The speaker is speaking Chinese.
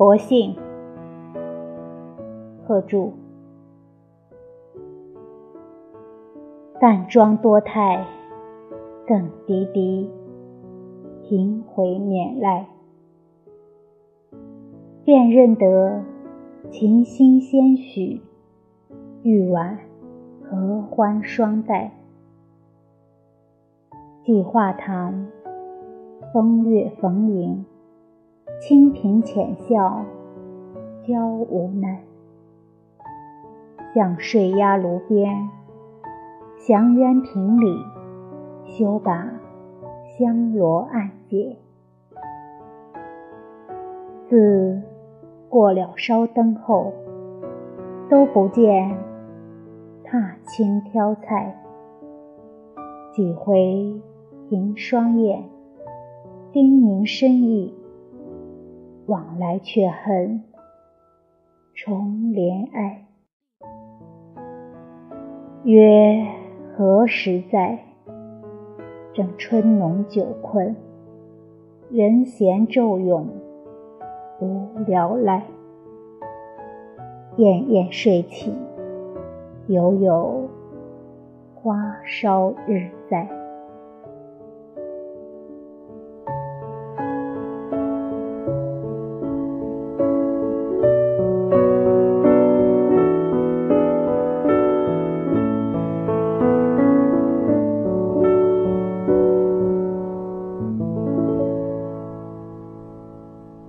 薄幸，贺铸。淡妆多态，更滴滴，频回勉赖。便认得琴心先许，玉碗合欢双带。寄画堂，风月逢迎，清贫浅笑，娇无奈。向睡压炉边。祥渊瓶里，休把香罗暗解。自过了烧灯后，都不见踏青挑菜。几回凭双眼，叮咛深意，往来却恨重怜爱。曰。何时在？正春浓酒困，人闲昼永，无聊赖。恹恹睡起，犹有花梢日在。